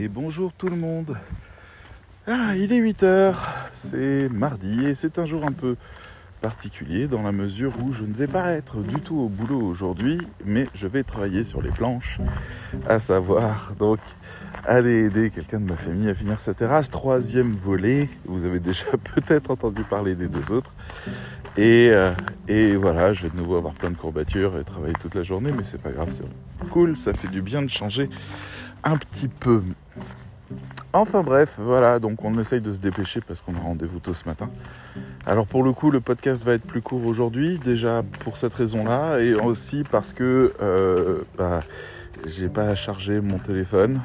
et bonjour tout le monde. Ah, il est 8h, c'est mardi et c'est un jour un peu particulier dans la mesure où je ne vais pas être du tout au boulot aujourd'hui, mais je vais travailler sur les planches, à savoir donc aller aider quelqu'un de ma famille à finir sa terrasse, troisième volet, vous avez déjà peut-être entendu parler des deux autres, et, euh, et, voilà, je vais de nouveau avoir plein de courbatures et travailler toute la journée, mais c'est pas grave, c'est cool, ça fait du bien de changer un petit peu. Enfin bref, voilà, donc on essaye de se dépêcher parce qu'on a rendez-vous tôt ce matin. Alors pour le coup, le podcast va être plus court aujourd'hui, déjà pour cette raison-là, et aussi parce que euh, bah, j'ai pas chargé mon téléphone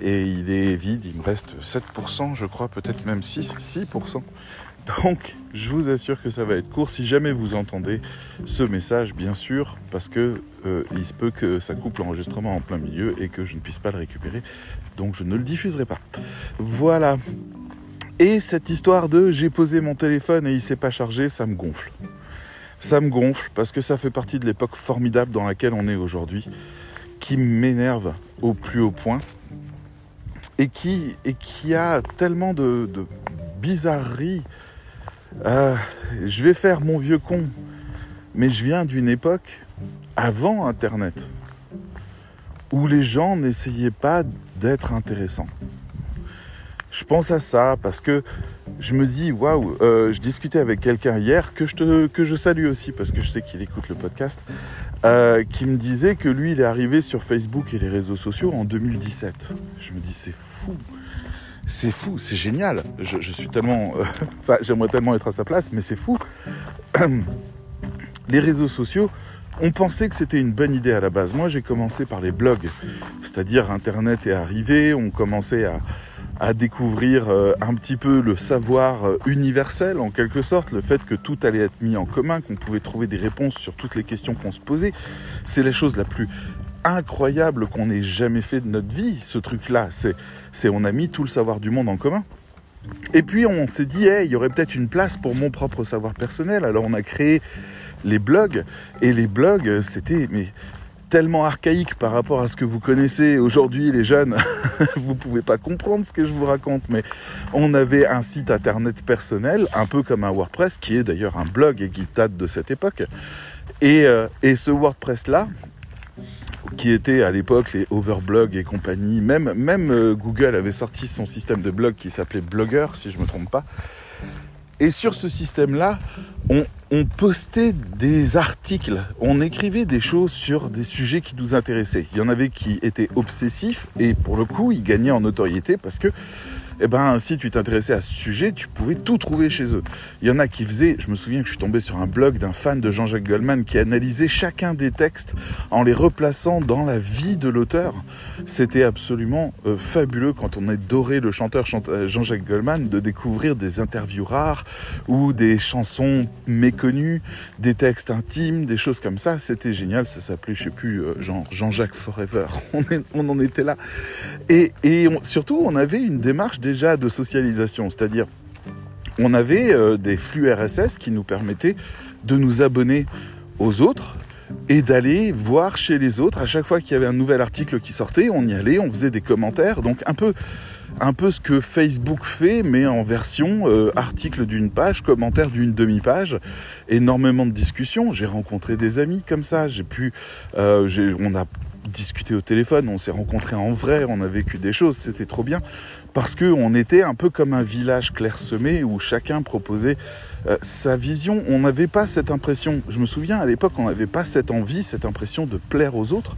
et il est vide, il me reste 7%, je crois, peut-être même 6, 6%. Donc, je vous assure que ça va être court. Si jamais vous entendez ce message, bien sûr, parce que euh, il se peut que ça coupe l'enregistrement en plein milieu et que je ne puisse pas le récupérer. Donc, je ne le diffuserai pas. Voilà. Et cette histoire de j'ai posé mon téléphone et il s'est pas chargé, ça me gonfle. Ça me gonfle parce que ça fait partie de l'époque formidable dans laquelle on est aujourd'hui, qui m'énerve au plus haut point et qui, a tellement de bizarreries euh, je vais faire mon vieux con, mais je viens d'une époque avant Internet, où les gens n'essayaient pas d'être intéressants. Je pense à ça parce que je me dis, waouh, euh, je discutais avec quelqu'un hier que je, te, que je salue aussi parce que je sais qu'il écoute le podcast, euh, qui me disait que lui, il est arrivé sur Facebook et les réseaux sociaux en 2017. Je me dis, c'est fou c'est fou, c'est génial. Je, suis tellement, euh, j'aimerais tellement être à sa place, mais c'est fou. Les réseaux sociaux, on pensait que c'était une bonne idée à la base. Moi, j'ai commencé par les blogs, c'est-à-dire Internet est arrivé, on commençait à, à découvrir euh, un petit peu le savoir euh, universel en quelque sorte, le fait que tout allait être mis en commun, qu'on pouvait trouver des réponses sur toutes les questions qu'on se posait. C'est la chose la plus incroyable qu'on ait jamais fait de notre vie, ce truc-là. C'est, c'est on a mis tout le savoir du monde en commun. Et puis on s'est dit, il y aurait peut-être une place pour mon propre savoir personnel. Alors on a créé les blogs. Et les blogs, c'était tellement archaïque par rapport à ce que vous connaissez aujourd'hui, les jeunes. vous pouvez pas comprendre ce que je vous raconte, mais on avait un site internet personnel, un peu comme un WordPress, qui est d'ailleurs un blog et qui date de cette époque. Et, euh, et ce WordPress-là, qui était à l'époque les Overblog et compagnie. Même, même euh, Google avait sorti son système de blog qui s'appelait Blogger, si je ne me trompe pas. Et sur ce système-là, on, on, postait des articles, on écrivait des choses sur des sujets qui nous intéressaient. Il y en avait qui étaient obsessifs et pour le coup, ils gagnaient en notoriété parce que eh ben, si tu t'intéressais à ce sujet, tu pouvais tout trouver chez eux. Il y en a qui faisaient, je me souviens que je suis tombé sur un blog d'un fan de Jean-Jacques Goldman qui analysait chacun des textes en les replaçant dans la vie de l'auteur. C'était absolument euh, fabuleux quand on doré le chanteur euh, Jean-Jacques Goldman de découvrir des interviews rares ou des chansons méconnues, des textes intimes, des choses comme ça. C'était génial. Ça s'appelait, je sais plus, euh, genre Jean-Jacques Forever. On, en était là. Et surtout, on avait une démarche déjà de socialisation, c'est-à-dire on avait euh, des flux RSS qui nous permettaient de nous abonner aux autres et d'aller voir chez les autres. À chaque fois qu'il y avait un nouvel article qui sortait, on y allait, on faisait des commentaires, donc un peu un peu ce que Facebook fait, mais en version euh, article d'une page, commentaire d'une demi-page, énormément de discussions. J'ai rencontré des amis comme ça. J'ai pu, euh, on a discuté au téléphone, on s'est rencontrés en vrai, on a vécu des choses, c'était trop bien parce qu'on était un peu comme un village clairsemé où chacun proposait euh, sa vision. On n'avait pas cette impression, je me souviens à l'époque, on n'avait pas cette envie, cette impression de plaire aux autres.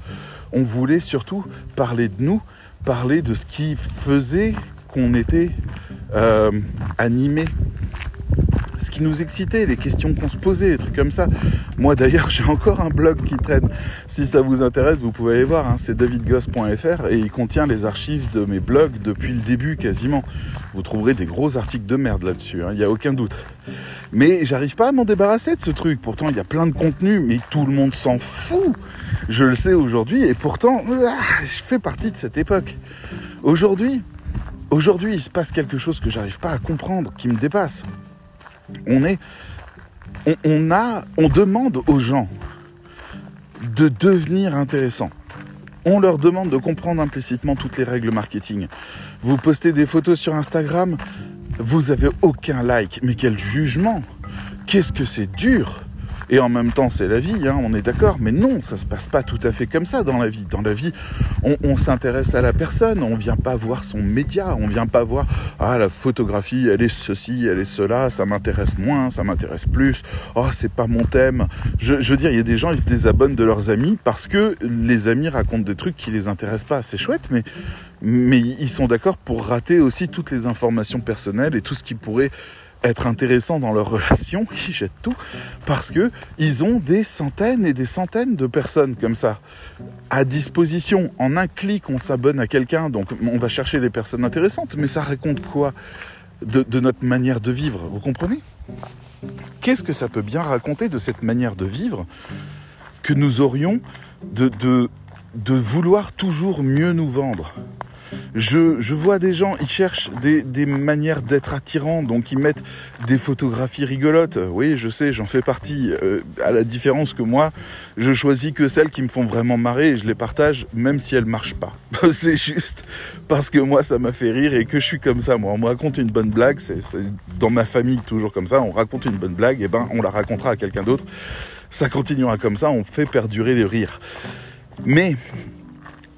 On voulait surtout parler de nous, parler de ce qui faisait qu'on était euh, animé ce qui nous excitait, les questions qu'on se posait, les trucs comme ça. Moi d'ailleurs, j'ai encore un blog qui traîne. Si ça vous intéresse, vous pouvez aller voir. Hein. C'est davidgoss.fr et il contient les archives de mes blogs depuis le début quasiment. Vous trouverez des gros articles de merde là-dessus, hein. il n'y a aucun doute. Mais j'arrive pas à m'en débarrasser de ce truc. Pourtant, il y a plein de contenu, mais tout le monde s'en fout. Je le sais aujourd'hui et pourtant, je fais partie de cette époque. Aujourd'hui, aujourd'hui, il se passe quelque chose que j'arrive pas à comprendre, qui me dépasse on est, on, a, on demande aux gens de devenir intéressants. On leur demande de comprendre implicitement toutes les règles marketing. Vous postez des photos sur Instagram, vous avez aucun like. Mais quel jugement Qu'est-ce que c'est dur et en même temps, c'est la vie, hein, on est d'accord. Mais non, ça se passe pas tout à fait comme ça dans la vie. Dans la vie, on, s'intéresse à la personne. On vient pas voir son média. On vient pas voir ah la photographie, elle est ceci, elle est cela. Ça m'intéresse moins, ça m'intéresse plus. Oh, c'est pas mon thème. Je, veux dire, il y a des gens, ils se désabonnent de leurs amis parce que les amis racontent des trucs qui les intéressent pas. C'est chouette, mais mais ils sont d'accord pour rater aussi toutes les informations personnelles et tout ce qui pourrait être intéressant dans leur relation, ils jettent tout parce que ils ont des centaines et des centaines de personnes comme ça à disposition. En un clic, on s'abonne à quelqu'un, donc on va chercher les personnes intéressantes, mais ça raconte quoi de, notre manière de vivre Vous comprenez? Qu'est-ce que ça peut bien raconter de cette manière de vivre que nous aurions de vouloir toujours mieux nous vendre? Je, vois des gens, ils cherchent des, manières d'être attirants, donc ils mettent des photographies rigolotes. Oui, je sais, j'en fais partie. Euh, à la différence que moi, je choisis que celles qui me font vraiment marrer et je les partage, même si elles marchent pas. c'est juste parce que moi, ça m'a fait rire et que je suis comme ça. Moi, on me raconte une bonne blague, c'est dans ma famille toujours comme ça. On raconte une bonne blague, et ben, on la racontera à quelqu'un d'autre. Ça continuera comme ça, on fait perdurer les rires. Mais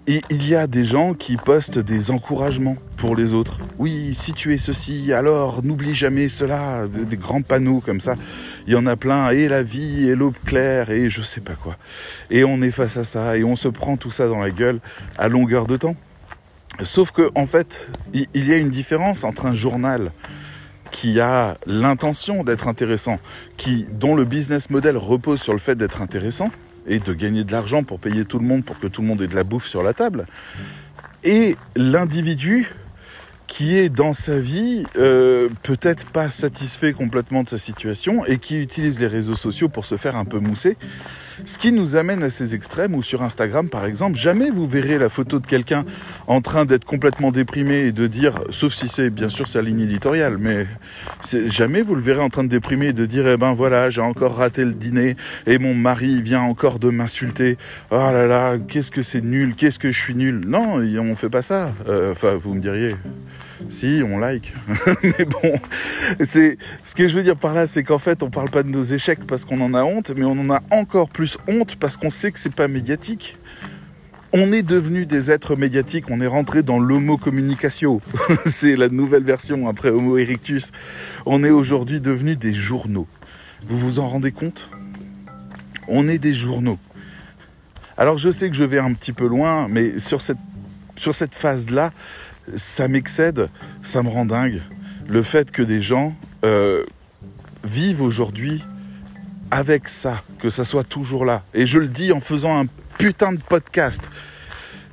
et il y a des gens qui postent des encouragements pour les autres. Oui, si tu es ceci, alors n'oublie jamais cela. Des, grands panneaux comme ça. Il y en a plein. Et la vie, et l'aube claire, et je sais pas quoi. Et on est face à ça, et on se prend tout ça dans la gueule à longueur de temps. Sauf que, en fait, il y a une différence entre un journal qui a l'intention d'être intéressant, qui, dont le business model repose sur le fait d'être intéressant, et de gagner de l'argent pour payer tout le monde, pour que tout le monde ait de la bouffe sur la table. Et l'individu qui est dans sa vie euh, peut-être pas satisfait complètement de sa situation et qui utilise les réseaux sociaux pour se faire un peu mousser ce qui nous amène à ces extrêmes où sur Instagram, par exemple, jamais vous verrez la photo de quelqu'un en train d'être complètement déprimé et de dire, sauf si c'est bien sûr sa ligne éditoriale, mais jamais vous le verrez en train de déprimer et de dire, eh ben voilà, j'ai encore raté le dîner et mon mari vient encore de m'insulter. Oh là là, qu'est-ce que c'est nul, qu'est-ce que je suis nul. Non, on fait pas ça. Euh, enfin, vous me diriez. Si, on like. mais bon, c'est ce que je veux dire par là, c'est qu'en fait, on parle pas de nos échecs parce qu'on en a honte, mais on en a encore plus honte parce qu'on sait que c'est pas médiatique. On est devenu des êtres médiatiques, on est rentré dans l'homo communicatio. c'est la nouvelle version après Homo erectus. On est aujourd'hui devenu des journaux. Vous vous en rendez compte? On est des journaux. Alors je sais que je vais un petit peu loin, mais sur cette, sur cette phase-là, ça m'excède, ça me rend dingue. Le fait que des gens euh, vivent aujourd'hui avec ça, que ça soit toujours là. Et je le dis en faisant un putain de podcast.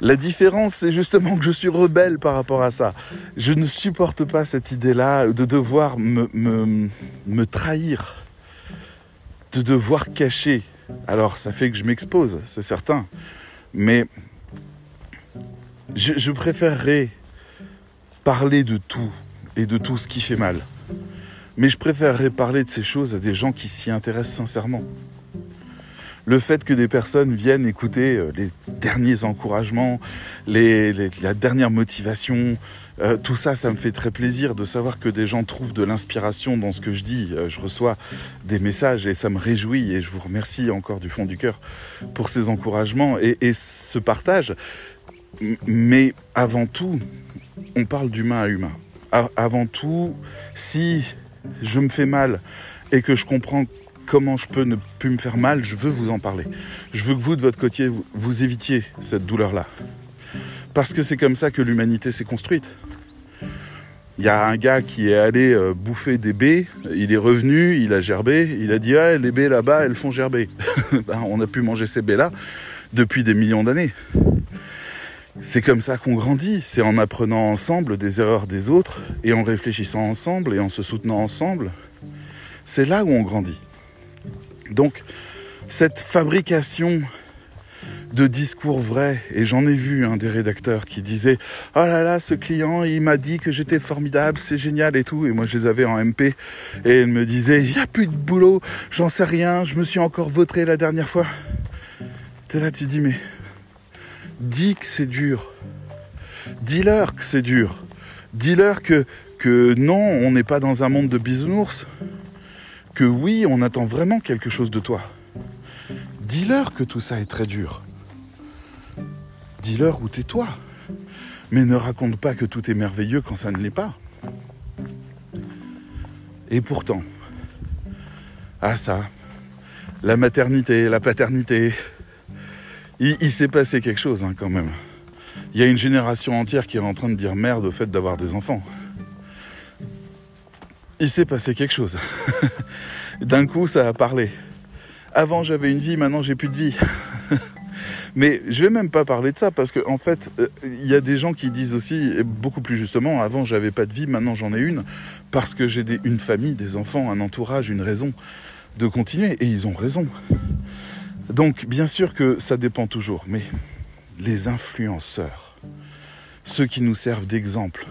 La différence, c'est justement que je suis rebelle par rapport à ça. Je ne supporte pas cette idée-là de devoir me, me, me trahir, de devoir cacher. Alors, ça fait que je m'expose, c'est certain. Mais je, je préférerais parler de tout et de tout ce qui fait mal. Mais je préférerais parler de ces choses à des gens qui s'y intéressent sincèrement. Le fait que des personnes viennent écouter euh, les derniers encouragements, la dernière motivation, euh, tout ça, ça me fait très plaisir de savoir que des gens trouvent de l'inspiration dans ce que je dis. Euh, je reçois des messages et ça me réjouit et je vous remercie encore du fond du cœur pour ces encouragements et ce partage. Mais avant tout, on parle d'humain à humain. Avant tout, si je me fais mal et que je comprends comment je peux ne plus me faire mal, je veux vous en parler. Je veux que vous, de votre côté, vous, évitiez cette douleur-là. Parce que c'est comme ça que l'humanité s'est construite. Il y a un gars qui est allé euh, bouffer des baies, il est revenu, il a gerbé, il a dit ah, les baies là-bas, elles font gerber. Ben, on a pu manger ces baies-là depuis des millions d'années. C'est comme ça qu'on grandit, c'est en apprenant ensemble des erreurs des autres et en réfléchissant ensemble et en se soutenant ensemble. C'est là où on grandit. Donc, cette fabrication de discours vrais, et j'en ai vu un des rédacteurs qui disait Oh là là, ce client, il m'a dit que j'étais formidable, c'est génial et tout. Et moi, je les avais en MP. Et il me disait Il n'y a plus de boulot, j'en sais rien, je me suis encore vautré la dernière fois. T'es là, tu dis Mais dis que c'est dur. Dis-leur que c'est dur. Dis-leur que, non, on n'est pas dans un monde de bisounours. Que oui, on attend vraiment quelque chose de toi. Dis-leur que tout ça est très dur. Dis-leur où tais-toi. Mais ne raconte pas que tout est merveilleux quand ça ne l'est pas. Et pourtant, ah ça, la maternité, la paternité, il, s'est passé quelque chose hein, quand même. Il y a une génération entière qui est en train de dire merde au fait d'avoir des enfants. Il s'est passé quelque chose. D'un coup, ça a parlé. Avant, j'avais une vie, maintenant, j'ai plus de vie. Mais je vais même pas parler de ça parce qu'en en fait, euh, il y a des gens qui disent aussi, beaucoup plus justement, avant j'avais pas de vie, maintenant j'en ai une parce que j'ai une famille, des enfants, un entourage, une raison de continuer. Et ils ont raison. Donc bien sûr que ça dépend toujours, mais les influenceurs, ceux qui nous servent d'exemple,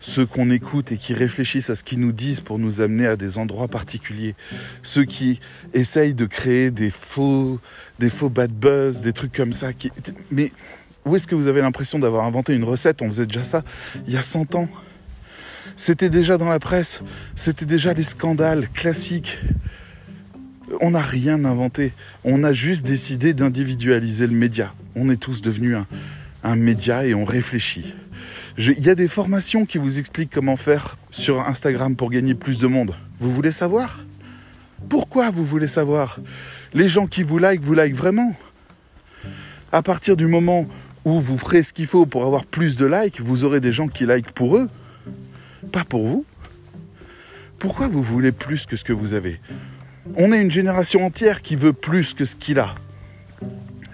ceux qu'on écoute et qui réfléchissent à ce qu'ils nous disent pour nous amener à des endroits particuliers, ceux qui essayent de créer des faux, des faux bad buzz, des trucs comme ça. Mais où est-ce que vous avez l'impression d'avoir inventé une recette? On faisait déjà ça il y a 100 ans. C'était déjà dans la presse, c'était déjà les scandales classiques. On n'a rien inventé, on a juste décidé d'individualiser le média. On est tous devenus un, média et on réfléchit. Il y a des formations qui vous expliquent comment faire sur Instagram pour gagner plus de monde. Vous voulez savoir? Pourquoi vous voulez savoir? Les gens qui vous like, vous like vraiment. À partir du moment où vous ferez ce qu'il faut pour avoir plus de likes, vous aurez des gens qui like pour eux, pas pour vous. Pourquoi vous voulez plus que ce que vous avez? On est une génération entière qui veut plus que ce qu'il a.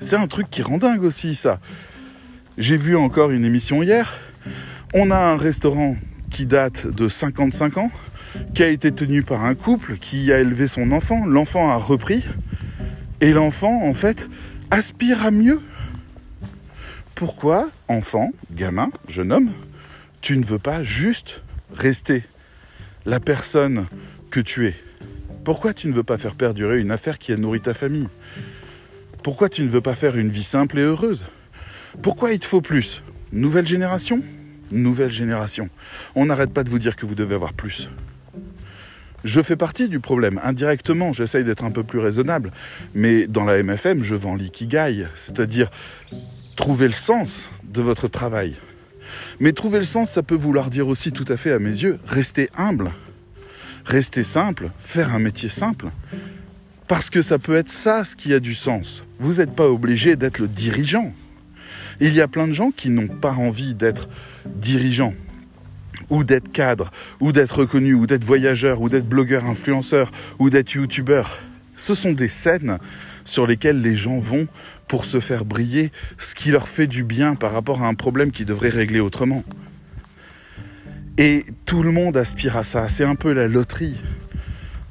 C'est un truc qui rend dingue aussi ça. J'ai vu encore une émission hier on a un restaurant qui date de 55 ans, qui a été tenu par un couple qui a élevé son enfant. L'enfant a repris. Et l'enfant, en fait, aspire à mieux. Pourquoi, enfant, gamin, jeune homme, tu ne veux pas juste rester la personne que tu es? Pourquoi tu ne veux pas faire perdurer une affaire qui a nourri ta famille? Pourquoi tu ne veux pas faire une vie simple et heureuse? Pourquoi il te faut plus? Nouvelle génération? Nouvelle génération. On n'arrête pas de vous dire que vous devez avoir plus. Je fais partie du problème, indirectement, j'essaye d'être un peu plus raisonnable, mais dans la MFM, je vends l'ikigai, c'est-à-dire trouver le sens de votre travail. Mais trouver le sens, ça peut vouloir dire aussi tout à fait à mes yeux, rester humble, rester simple, faire un métier simple, parce que ça peut être ça ce qui a du sens. Vous n'êtes pas obligé d'être le dirigeant. Il y a plein de gens qui n'ont pas envie d'être dirigeant, ou d'être cadre, ou d'être reconnu, ou d'être voyageur, ou d'être blogueur, influenceur, ou d'être youtubeur. Ce sont des scènes sur lesquelles les gens vont pour se faire briller ce qui leur fait du bien par rapport à un problème qu'ils devraient régler autrement. Et tout le monde aspire à ça, c'est un peu la loterie.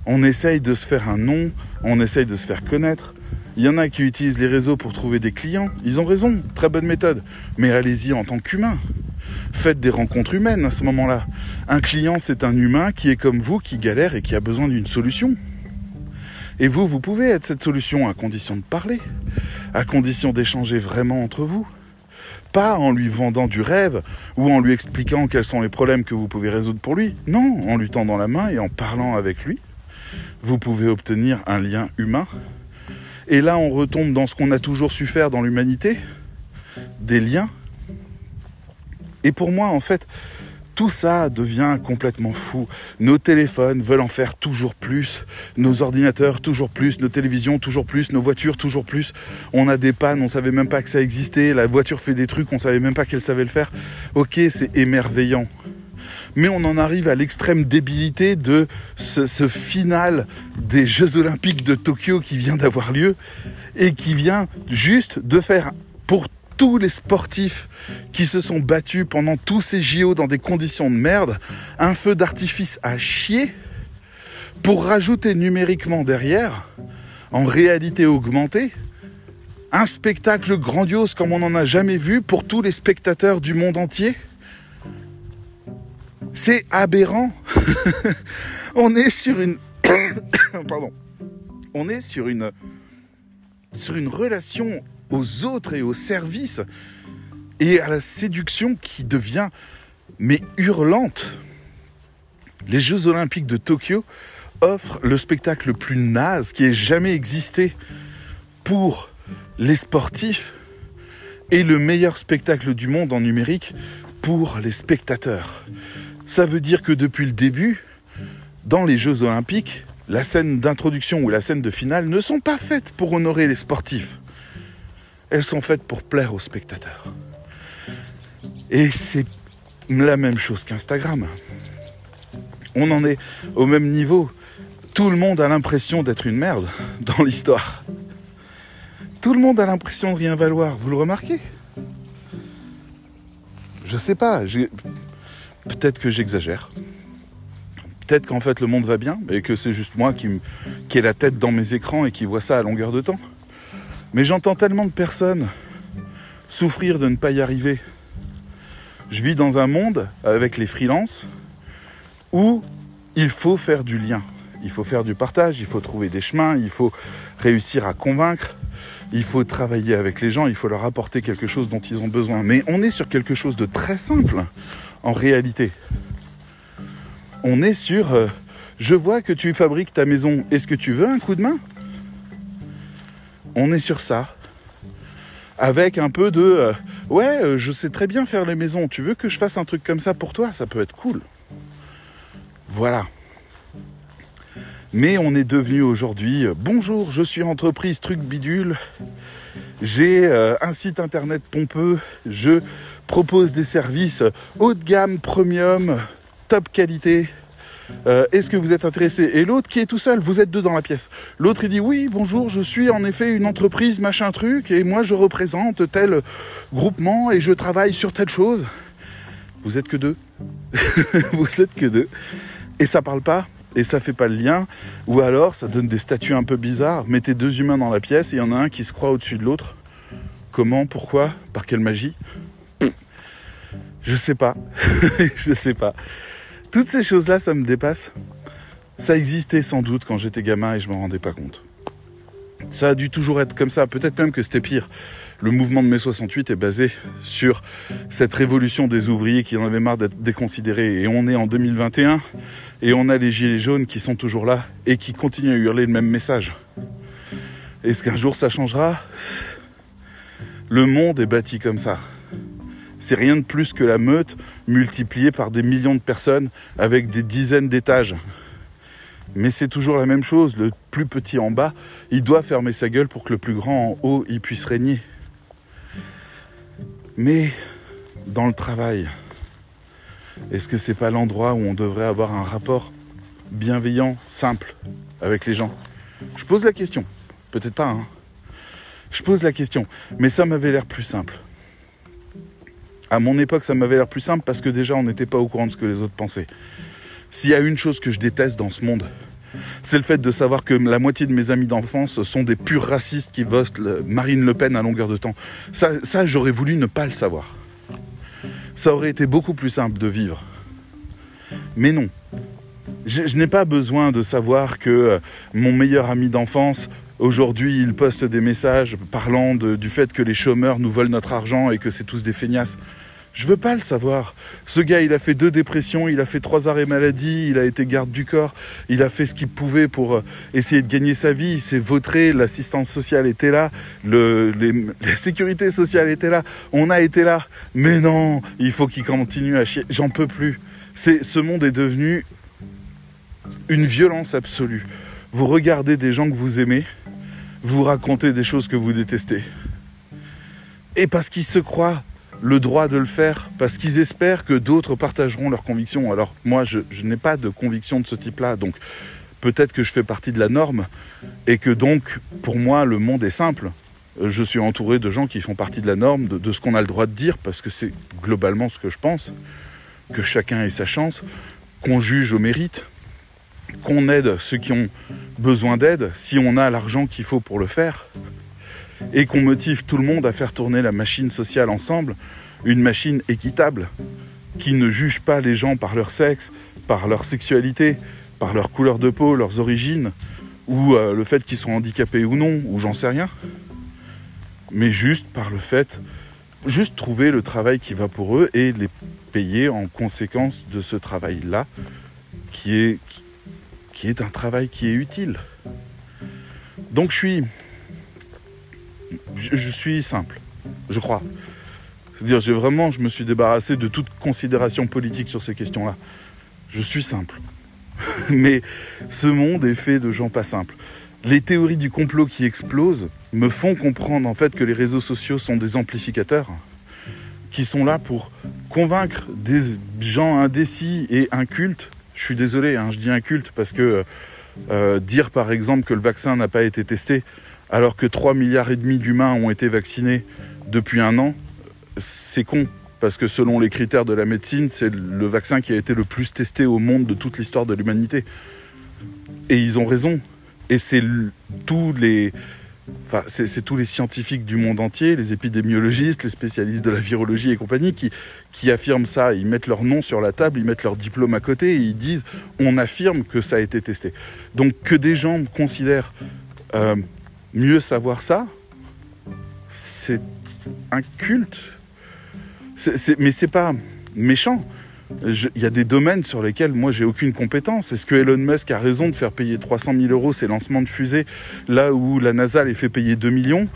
On essaye de se faire un nom, on essaye de se faire connaître. Il y en a qui utilisent les réseaux pour trouver des clients, ils ont raison, très bonne méthode. Mais allez-y en tant qu'humain. Faites des rencontres humaines à ce moment-là. Un client, c'est un humain qui est comme vous, qui galère et qui a besoin d'une solution. Et vous, vous pouvez être cette solution à condition de parler, à condition d'échanger vraiment entre vous. Pas en lui vendant du rêve ou en lui expliquant quels sont les problèmes que vous pouvez résoudre pour lui. Non, en lui tendant la main et en parlant avec lui, vous pouvez obtenir un lien humain. Et là, on retombe dans ce qu'on a toujours su faire dans l'humanité, des liens et pour moi, en fait, tout ça devient complètement fou. Nos téléphones veulent en faire toujours plus, nos ordinateurs toujours plus, nos télévisions toujours plus, nos voitures toujours plus. On a des pannes, on savait même pas que ça existait, la voiture fait des trucs, on savait même pas qu'elle savait le faire. Ok, c'est émerveillant. Mais on en arrive à l'extrême débilité de ce, final des Jeux Olympiques de Tokyo qui vient d'avoir lieu et qui vient juste de faire pour tous les sportifs qui se sont battus pendant tous ces JO dans des conditions de merde, un feu d'artifice à chier, pour rajouter numériquement derrière, en réalité augmentée, un spectacle grandiose comme on n'en a jamais vu pour tous les spectateurs du monde entier. C'est aberrant. on est sur une pardon. On est sur une sur une relation aux autres et au service et à la séduction qui devient mais hurlante. Les Jeux olympiques de Tokyo offrent le spectacle le plus naze qui ait jamais existé pour les sportifs et le meilleur spectacle du monde en numérique pour les spectateurs. Ça veut dire que depuis le début, dans les Jeux olympiques, la scène d'introduction ou la scène de finale ne sont pas faites pour honorer les sportifs. Elles sont faites pour plaire aux spectateurs. Et c'est la même chose qu'Instagram. On en est au même niveau. Tout le monde a l'impression d'être une merde dans l'histoire. Tout le monde a l'impression de rien valoir. Vous le remarquez? Je sais pas. Peut-être que j'exagère. Peut-être qu'en fait le monde va bien et que c'est juste moi qui, qui ai la tête dans mes écrans et qui vois ça à longueur de temps. Mais j'entends tellement de personnes souffrir de ne pas y arriver. Je vis dans un monde avec les freelances où il faut faire du lien, il faut faire du partage, il faut trouver des chemins, il faut réussir à convaincre, il faut travailler avec les gens, il faut leur apporter quelque chose dont ils ont besoin. Mais on est sur quelque chose de très simple en réalité on est sur euh, je vois que tu fabriques ta maison, est-ce que tu veux un coup de main? On est sur ça. Avec un peu de euh, ouais, euh, je sais très bien faire les maisons, tu veux que je fasse un truc comme ça pour toi? Ça peut être cool. Voilà. Mais on est devenu aujourd'hui bonjour, je suis entreprise truc bidule. J'ai un site internet pompeux, je propose des services haut de gamme, premium, top qualité. Euh, est-ce que vous êtes intéressé Et l'autre qui est tout seul, vous êtes deux dans la pièce. L'autre il dit oui, bonjour, je suis en effet une entreprise, machin truc, et moi je représente tel groupement et je travaille sur telle chose. Vous êtes que deux. vous êtes que deux. Et ça parle pas, et ça fait pas le lien, ou alors ça donne des statuts un peu bizarres. Mettez deux humains dans la pièce et il y en a un qui se croit au-dessus de l'autre. Comment Pourquoi Par quelle magie? Je sais pas. je sais pas. Toutes ces choses-là, ça me dépasse. Ça existait sans doute quand j'étais gamin et je m'en rendais pas compte. Ça a dû toujours être comme ça, peut-être même que c'était pire. Le mouvement de mai 68 est basé sur cette révolution des ouvriers qui en avaient marre d'être déconsidérés. Et on est en 2021 et on a les gilets jaunes qui sont toujours là et qui continuent à hurler le même message. Est-ce qu'un jour ça changera? Le monde est bâti comme ça. C'est rien de plus que la meute multipliée par des millions de personnes avec des dizaines d'étages. Mais c'est toujours la même chose. Le plus petit en bas, il doit fermer sa gueule pour que le plus grand en haut, il puisse régner. Mais dans le travail, est-ce que c'est pas l'endroit où on devrait avoir un rapport bienveillant, simple avec les gens? Je pose la question. Peut-être pas, hein. Je pose la question. Mais ça m'avait l'air plus simple. À mon époque, ça m'avait l'air plus simple parce que déjà, on n'était pas au courant de ce que les autres pensaient. S'il y a une chose que je déteste dans ce monde, c'est le fait de savoir que la moitié de mes amis d'enfance sont des purs racistes qui votent Marine Le Pen à longueur de temps. Ça, j'aurais voulu ne pas le savoir. Ça aurait été beaucoup plus simple de vivre. Mais non. Je, je n'ai pas besoin de savoir que euh, mon meilleur ami d'enfance Aujourd'hui, il poste des messages parlant du fait que les chômeurs nous volent notre argent et que c'est tous des feignasses. Je veux pas le savoir. Ce gars, il a fait deux dépressions, il a fait trois arrêts maladie, il a été garde du corps, il a fait ce qu'il pouvait pour euh, essayer de gagner sa vie, il s'est vautré, l'assistance sociale était là, la sécurité sociale était là, on a été là. Mais non, il faut qu'il continue à chier. J'en peux plus. Ce monde est devenu une violence absolue. Vous regardez des gens que vous aimez, vous racontez des choses que vous détestez. Et parce qu'ils se croient le droit de le faire parce qu'ils espèrent que d'autres partageront leurs convictions. Alors moi, je, n'ai pas de conviction de ce type-là, donc peut-être que je fais partie de la norme et que donc, pour moi, le monde est simple. Je suis entouré de gens qui font partie de la norme, de, de ce qu'on a le droit de dire, parce que c'est globalement ce que je pense, que chacun ait sa chance, qu'on juge au mérite, qu'on aide ceux qui ont besoin d'aide, si on a l'argent qu'il faut pour le faire, et qu'on motive tout le monde à faire tourner la machine sociale ensemble, une machine équitable, qui ne juge pas les gens par leur sexe, par leur sexualité, par leur couleur de peau, leurs origines, ou euh, le fait qu'ils soient handicapés ou non, ou j'en sais rien. mais juste par le fait, juste trouver le travail qui va pour eux et les payer en conséquence de ce travail-là, qui est, est un travail qui est utile. Donc je suis, je, suis simple, je crois. C'est-à-dire, j'ai vraiment, je me suis débarrassé de toute considération politique sur ces questions-là. Je suis simple. Mais ce monde est fait de gens pas simples. Les théories du complot qui explosent me font comprendre en fait que les réseaux sociaux sont des amplificateurs qui sont là pour convaincre des gens indécis et incultes. Je suis désolé, hein, je dis incultes parce que euh, dire par exemple que le vaccin n'a pas été testé alors que 3 milliards et demi d'humains ont été vaccinés depuis un an, c'est con parce que selon les critères de la médecine, c'est le vaccin qui a été le plus testé au monde de toute l'histoire de l'humanité. Et ils ont raison. Et c'est tous les, c'est tous les scientifiques du monde entier, les épidémiologistes, les spécialistes de la virologie et compagnie, qui, qui affirment ça. Ils mettent leur nom sur la table, ils mettent leur diplôme à côté et ils disent on affirme que ça a été testé. Donc que des gens considèrent euh, mieux savoir ça, c'est un culte mais c'est pas méchant. Il y a des domaines sur lesquels moi j'ai aucune compétence. Est-ce que Elon Musk a raison de faire payer 300 000 euros ses lancements de fusées là où la NASA les fait payer 2 millions?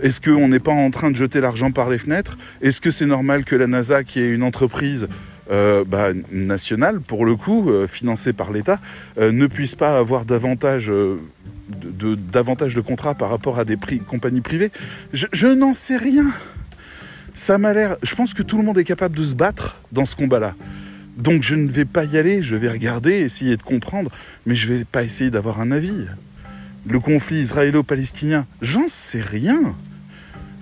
Est-ce qu'on n'est pas en train de jeter l'argent par les fenêtres? Est-ce que c'est normal que la NASA, qui est une entreprise euh, bah, nationale pour le coup, euh, financée par l'État, euh, ne puisse pas avoir davantage de, davantage de contrats par rapport à des compagnies privées? Je n'en sais rien ça m'a l'air. Je pense que tout le monde est capable de se battre dans ce combat-là. Donc je ne vais pas y aller, je vais regarder, essayer de comprendre, mais je ne vais pas essayer d'avoir un avis. Le conflit israélo-palestinien, j'en sais rien.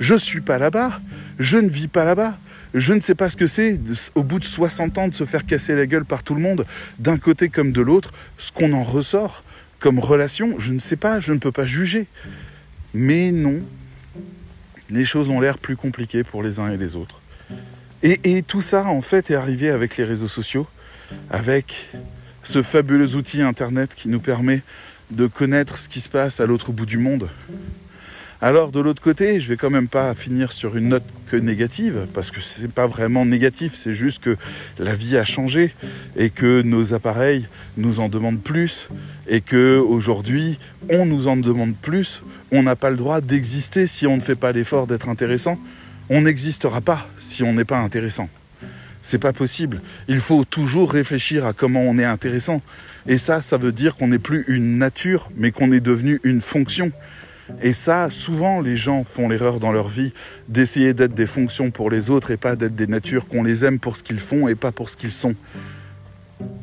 Je ne suis pas là-bas, je ne vis pas là-bas. Je ne sais pas ce que c'est, au bout de 60 ans, de se faire casser la gueule par tout le monde, d'un côté comme de l'autre, ce qu'on en ressort comme relation, je ne sais pas, je ne peux pas juger. Mais non, les choses ont l'air plus compliquées pour les uns et les autres. Et, tout ça, en fait, est arrivé avec les réseaux sociaux, avec ce fabuleux outil Internet qui nous permet de connaître ce qui se passe à l'autre bout du monde. Alors de l'autre côté, je vais quand même pas finir sur une note que négative, parce que c'est pas vraiment négatif, c'est juste que la vie a changé et que nos appareils nous en demandent plus et que aujourd'hui on nous en demande plus. On n'a pas le droit d'exister si on ne fait pas l'effort d'être intéressant. On n'existera pas si on n'est pas intéressant. C'est pas possible. Il faut toujours réfléchir à comment on est intéressant. Et ça, ça veut dire qu'on n'est plus une nature, mais qu'on est devenu une fonction. Et ça, souvent, les gens font l'erreur dans leur vie d'essayer d'être des fonctions pour les autres et pas d'être des natures qu'on les aime pour ce qu'ils font et pas pour ce qu'ils sont.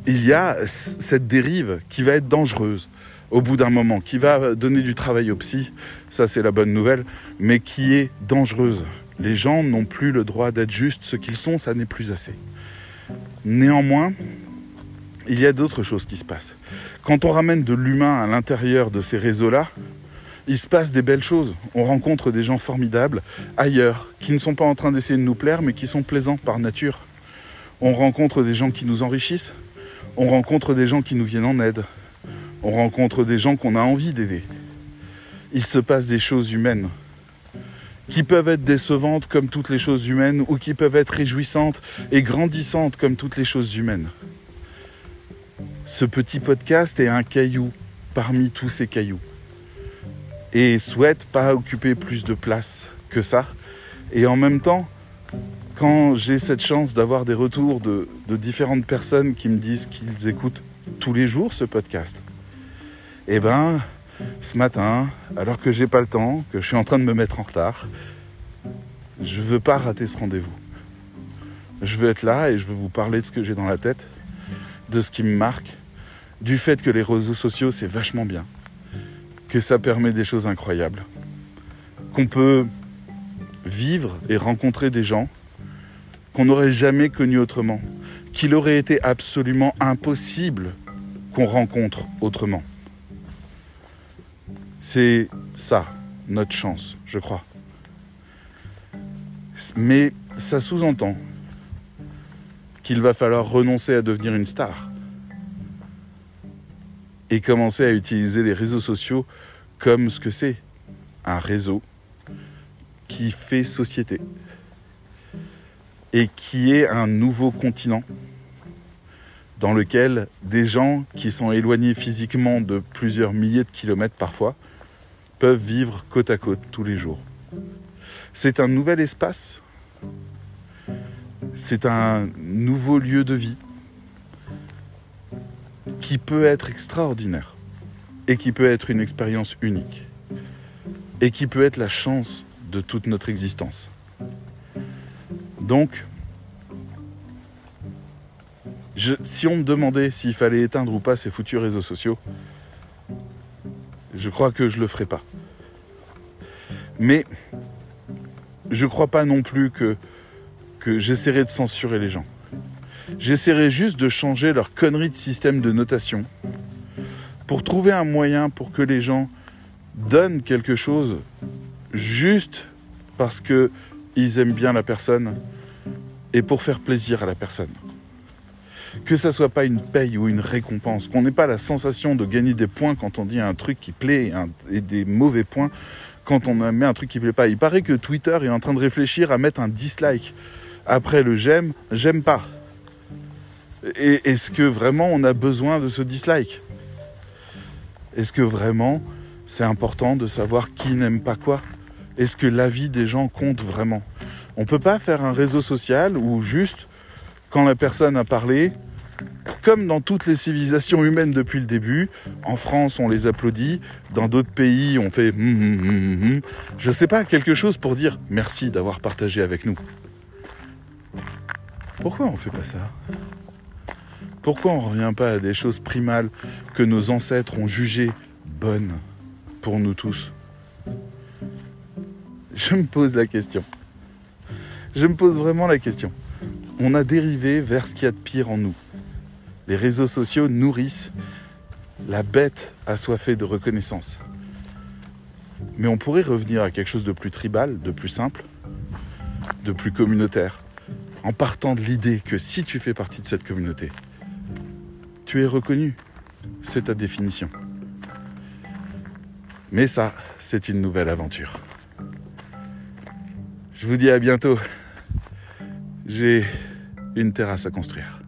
Il y a cette dérive qui va être dangereuse au bout d'un moment, qui va donner du travail au psy, ça c'est la bonne nouvelle, mais qui est dangereuse. Les gens n'ont plus le droit d'être juste ce qu'ils sont, ça n'est plus assez. Néanmoins, il y a d'autres choses qui se passent. Quand on ramène de l'humain à l'intérieur de ces réseaux-là, il se passe des belles choses. On rencontre des gens formidables ailleurs, qui ne sont pas en train d'essayer de nous plaire, mais qui sont plaisants par nature. On rencontre des gens qui nous enrichissent. On rencontre des gens qui nous viennent en aide. On rencontre des gens qu'on a envie d'aider. Il se passe des choses humaines qui peuvent être décevantes comme toutes les choses humaines ou qui peuvent être réjouissantes et grandissantes comme toutes les choses humaines. Ce petit podcast est un caillou parmi tous ces cailloux et souhaite pas occuper plus de place que ça. Et en même temps, quand j'ai cette chance d'avoir des retours de, différentes personnes qui me disent qu'ils écoutent tous les jours ce podcast, eh ben, ce matin, alors que j'ai pas le temps, que je suis en train de me mettre en retard, je veux pas rater ce rendez-vous. Je veux être là et je veux vous parler de ce que j'ai dans la tête, de ce qui me marque, du fait que les réseaux sociaux c'est vachement bien, que ça permet des choses incroyables. Qu'on peut vivre et rencontrer des gens qu'on n'aurait jamais connus autrement, qu'il aurait été absolument impossible qu'on rencontre autrement. C'est ça, notre chance, je crois. Mais ça sous-entend qu'il va falloir renoncer à devenir une star et commencer à utiliser les réseaux sociaux comme ce que c'est, un réseau qui fait société et qui est un nouveau continent dans lequel des gens qui sont éloignés physiquement de plusieurs milliers de kilomètres parfois peuvent vivre côte à côte tous les jours. C'est un nouvel espace, c'est un nouveau lieu de vie qui peut être extraordinaire et qui peut être une expérience unique et qui peut être la chance de toute notre existence. Donc, si on me demandait s'il fallait éteindre ou pas ces foutus réseaux sociaux, je crois que je le ferai pas. Mais je crois pas non plus que j'essaierai de censurer les gens. J'essaierai juste de changer leur connerie de système de notation pour trouver un moyen pour que les gens donnent quelque chose juste parce qu'ils aiment bien la personne et pour faire plaisir à la personne. Que ça soit pas une paye ou une récompense, qu'on n'ait pas la sensation de gagner des points quand on dit un truc qui plaît et des mauvais points quand on met un truc qui plaît pas. Il paraît que Twitter est en train de réfléchir à mettre un dislike après le j'aime, j'aime pas. Et est-ce que vraiment on a besoin de ce dislike? Est-ce que vraiment c'est important de savoir qui n'aime pas quoi? Est-ce que l'avis des gens compte vraiment? On ne peut pas faire un réseau social où juste quand la personne a parlé, comme dans toutes les civilisations humaines depuis le début, en France on les applaudit, dans d'autres pays on fait hum, hum, hum, je sais pas, quelque chose pour dire merci d'avoir partagé avec nous. Pourquoi on fait pas ça? Pourquoi on revient pas à des choses primales que nos ancêtres ont jugées bonnes pour nous tous? Je me pose la question. Je me pose vraiment la question. On a dérivé vers ce qu'il y a de pire en nous. Les réseaux sociaux nourrissent la bête assoiffée de reconnaissance. Mais on pourrait revenir à quelque chose de plus tribal, de plus simple, de plus communautaire, en partant de l'idée que si tu fais partie de cette communauté, tu es reconnu. C'est ta définition. Mais ça, c'est une nouvelle aventure. Je vous dis à bientôt. J'ai une terrasse à construire.